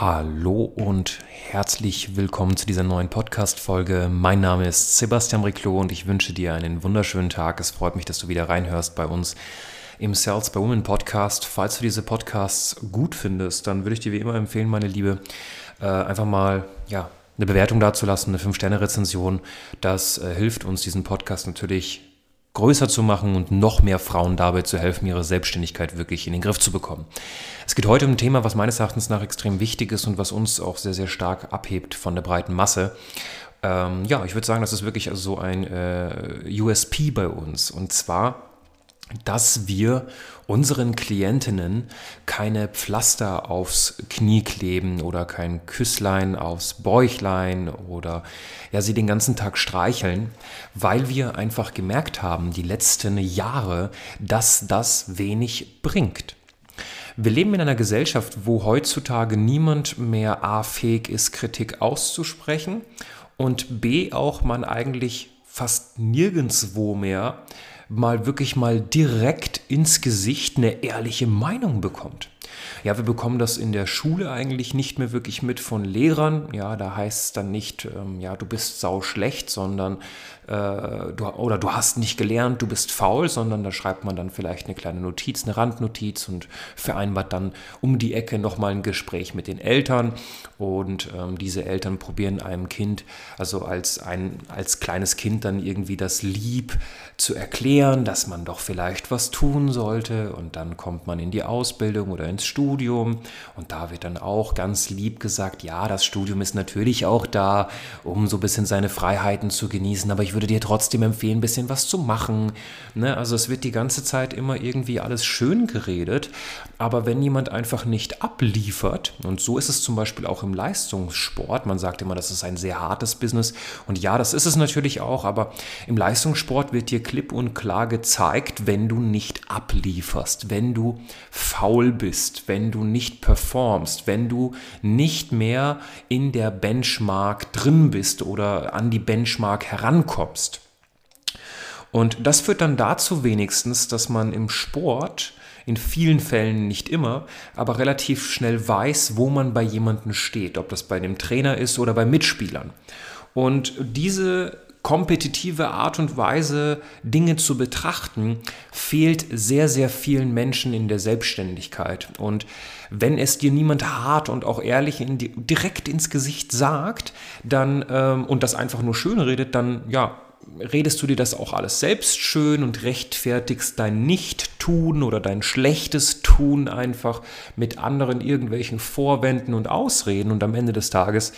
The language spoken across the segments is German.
Hallo und herzlich willkommen zu dieser neuen Podcast-Folge. Mein Name ist Sebastian Riclo und ich wünsche dir einen wunderschönen Tag. Es freut mich, dass du wieder reinhörst bei uns im Sales by Women Podcast. Falls du diese Podcasts gut findest, dann würde ich dir wie immer empfehlen, meine Liebe, äh, einfach mal ja, eine Bewertung dazulassen, eine 5-Sterne-Rezension. Das äh, hilft uns, diesen Podcast natürlich größer zu machen und noch mehr Frauen dabei zu helfen, ihre Selbstständigkeit wirklich in den Griff zu bekommen. Es geht heute um ein Thema, was meines Erachtens nach extrem wichtig ist und was uns auch sehr, sehr stark abhebt von der breiten Masse. Ähm, ja, ich würde sagen, das ist wirklich also so ein äh, USP bei uns. Und zwar dass wir unseren Klientinnen keine Pflaster aufs Knie kleben oder kein Küsslein aufs Bäuchlein oder ja, sie den ganzen Tag streicheln, weil wir einfach gemerkt haben, die letzten Jahre, dass das wenig bringt. Wir leben in einer Gesellschaft, wo heutzutage niemand mehr A fähig ist, Kritik auszusprechen und B auch man eigentlich fast nirgendwo mehr mal wirklich mal direkt ins Gesicht eine ehrliche Meinung bekommt. Ja, wir bekommen das in der Schule eigentlich nicht mehr wirklich mit von Lehrern. Ja, da heißt es dann nicht, ähm, ja, du bist sau schlecht, sondern äh, du, oder du hast nicht gelernt, du bist faul, sondern da schreibt man dann vielleicht eine kleine Notiz, eine Randnotiz und vereinbart dann um die Ecke nochmal ein Gespräch mit den Eltern. Und ähm, diese Eltern probieren einem Kind, also als ein als kleines Kind dann irgendwie das Lieb zu erklären, dass man doch vielleicht was tun sollte. Und dann kommt man in die Ausbildung oder ins Studium und da wird dann auch ganz lieb gesagt, ja, das Studium ist natürlich auch da, um so ein bisschen seine Freiheiten zu genießen, aber ich würde dir trotzdem empfehlen, ein bisschen was zu machen. Ne? Also es wird die ganze Zeit immer irgendwie alles schön geredet, aber wenn jemand einfach nicht abliefert, und so ist es zum Beispiel auch im Leistungssport, man sagt immer, das ist ein sehr hartes Business und ja, das ist es natürlich auch, aber im Leistungssport wird dir klipp und klar gezeigt, wenn du nicht ablieferst, wenn du faul bist, wenn du nicht performst, wenn du nicht mehr in der Benchmark drin bist oder an die Benchmark herankommst. Und das führt dann dazu wenigstens, dass man im Sport in vielen Fällen nicht immer, aber relativ schnell weiß, wo man bei jemandem steht, ob das bei dem Trainer ist oder bei Mitspielern. Und diese kompetitive Art und Weise, Dinge zu betrachten, fehlt sehr, sehr vielen Menschen in der Selbstständigkeit. Und wenn es dir niemand hart und auch ehrlich in die, direkt ins Gesicht sagt, dann ähm, und das einfach nur schön redet, dann ja, redest du dir das auch alles selbst schön und rechtfertigst dein Nicht-Tun oder dein schlechtes Tun einfach mit anderen irgendwelchen Vorwänden und Ausreden und am Ende des Tages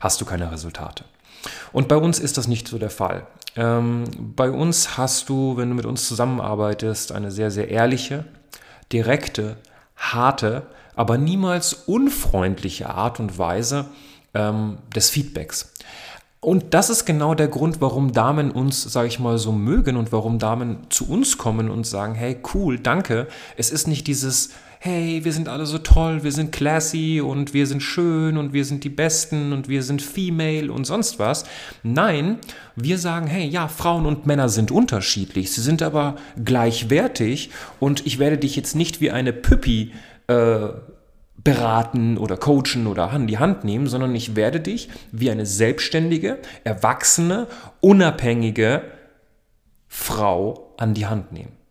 hast du keine Resultate. Und bei uns ist das nicht so der Fall. Ähm, bei uns hast du, wenn du mit uns zusammenarbeitest, eine sehr, sehr ehrliche, direkte, harte, aber niemals unfreundliche Art und Weise ähm, des Feedbacks. Und das ist genau der Grund, warum Damen uns, sage ich mal, so mögen und warum Damen zu uns kommen und sagen, hey, cool, danke. Es ist nicht dieses, hey, wir sind alle so toll, wir sind classy und wir sind schön und wir sind die Besten und wir sind female und sonst was. Nein, wir sagen, hey, ja, Frauen und Männer sind unterschiedlich, sie sind aber gleichwertig und ich werde dich jetzt nicht wie eine Püppi äh, beraten oder coachen oder an die Hand nehmen, sondern ich werde dich wie eine selbstständige, erwachsene, unabhängige Frau an die Hand nehmen.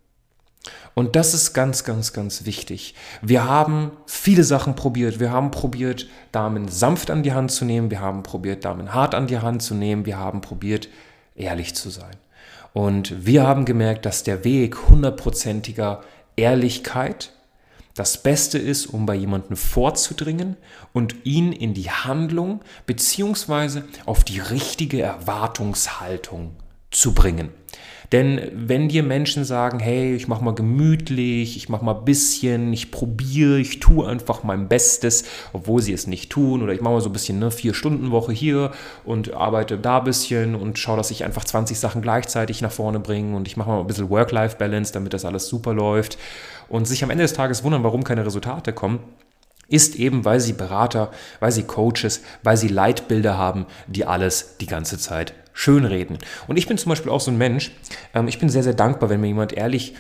Und das ist ganz, ganz, ganz wichtig. Wir haben viele Sachen probiert. Wir haben probiert, Damen sanft an die Hand zu nehmen. Wir haben probiert, Damen hart an die Hand zu nehmen. Wir haben probiert, ehrlich zu sein. Und wir haben gemerkt, dass der Weg hundertprozentiger Ehrlichkeit das Beste ist, um bei jemandem vorzudringen und ihn in die Handlung beziehungsweise auf die richtige Erwartungshaltung zu bringen. Denn wenn dir Menschen sagen, hey, ich mache mal gemütlich, ich mache mal ein bisschen, ich probiere, ich tue einfach mein Bestes, obwohl sie es nicht tun, oder ich mache mal so ein bisschen eine Vier-Stunden-Woche hier und arbeite da ein bisschen und schaue, dass ich einfach 20 Sachen gleichzeitig nach vorne bringe und ich mache mal ein bisschen Work-Life-Balance, damit das alles super läuft und sich am Ende des Tages wundern, warum keine Resultate kommen, ist eben, weil sie Berater, weil sie Coaches, weil sie Leitbilder haben, die alles die ganze Zeit schönreden. Und ich bin zum Beispiel auch so ein Mensch, ähm, ich bin sehr, sehr dankbar, wenn mir jemand ehrlich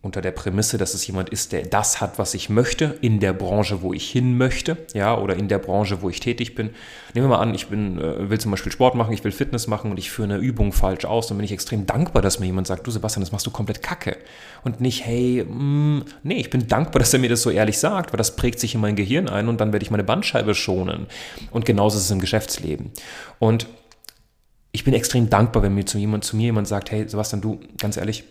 unter der Prämisse, dass es jemand ist, der das hat, was ich möchte, in der Branche, wo ich hin möchte, ja, oder in der Branche, wo ich tätig bin. Nehmen wir mal an, ich bin, äh, will zum Beispiel Sport machen, ich will Fitness machen und ich führe eine Übung falsch aus, dann bin ich extrem dankbar, dass mir jemand sagt, du Sebastian, das machst du komplett kacke. Und nicht, hey, mh, mm, nee, ich bin dankbar, dass er mir das so ehrlich sagt, weil das prägt sich in mein Gehirn ein und dann werde ich meine Bandscheibe schonen. Und genauso ist es im Geschäftsleben. Und ich bin extrem dankbar, wenn mir zu, jemand, zu mir jemand sagt, hey Sebastian, du, ganz ehrlich,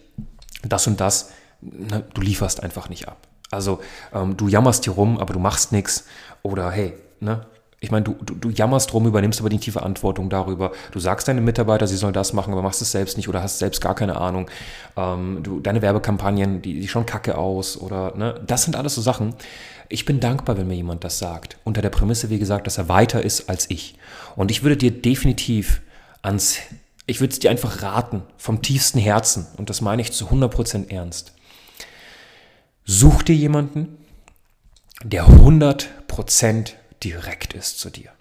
das und das, na, du lieferst einfach nicht ab. Also ähm, du jammerst hier rum, aber du machst nichts. Oder hey, ne? Ich meine, du, du, du jammerst rum, übernimmst aber die tiefe Verantwortung darüber. Du sagst deinen Mitarbeiter, sie sollen das machen, aber machst es selbst nicht oder hast selbst gar keine Ahnung. Ähm, du, deine Werbekampagnen, die, die schauen kacke aus oder, ne? Das sind alles so Sachen. Ich bin dankbar, wenn mir jemand das sagt. Unter der Prämisse, wie gesagt, dass er weiter ist als ich. Und ich würde dir definitiv ans, ich würde es dir einfach raten, vom tiefsten Herzen, und das meine ich zu 100% ernst. Such dir jemanden, der 100% direkt ist zu dir.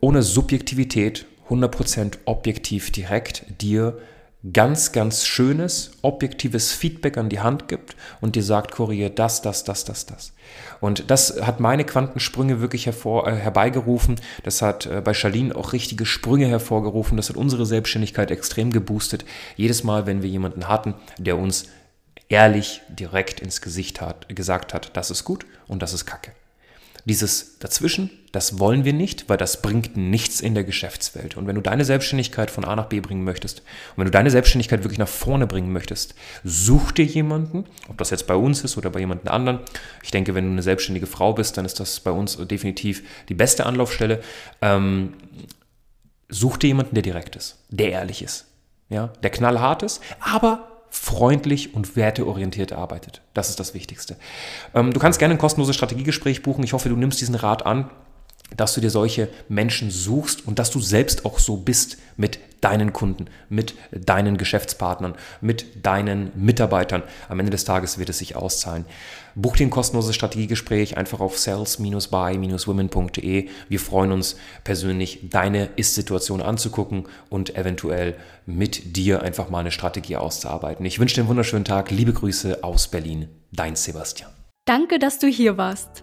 Ohne Subjektivität, 100% objektiv direkt dir ganz, ganz schönes, objektives Feedback an die Hand gibt und dir sagt, korrigiere das, das, das, das, das. Und das hat meine Quantensprünge wirklich hervor, äh, herbeigerufen. Das hat äh, bei Charlene auch richtige Sprünge hervorgerufen. Das hat unsere Selbstständigkeit extrem geboostet. Jedes Mal, wenn wir jemanden hatten, der uns ehrlich direkt ins Gesicht hat, gesagt hat, das ist gut und das ist Kacke. Dieses Dazwischen, das wollen wir nicht, weil das bringt nichts in der Geschäftswelt. Und wenn du deine Selbstständigkeit von A nach B bringen möchtest und wenn du deine Selbstständigkeit wirklich nach vorne bringen möchtest, such dir jemanden, ob das jetzt bei uns ist oder bei jemandem anderen. Ich denke, wenn du eine selbstständige Frau bist, dann ist das bei uns definitiv die beste Anlaufstelle. Ähm, such dir jemanden, der direkt ist, der ehrlich ist, ja, der knallhart ist, aber freundlich und werteorientiert arbeitet. Das ist das Wichtigste. Ähm, du kannst gerne ein kostenloses Strategiegespräch buchen. Ich hoffe, du nimmst diesen Rat an dass du dir solche Menschen suchst und dass du selbst auch so bist mit deinen Kunden, mit deinen Geschäftspartnern, mit deinen Mitarbeitern. Am Ende des Tages wird es sich auszahlen. Buch dir ein kostenloses Strategiegespräch einfach auf sales-by-women.de. Wir freuen uns persönlich, deine Ist-Situation anzugucken und eventuell mit dir einfach mal eine Strategie auszuarbeiten. Ich wünsche dir einen wunderschönen Tag. Liebe Grüße aus Berlin. Dein Sebastian. Danke, dass du hier warst.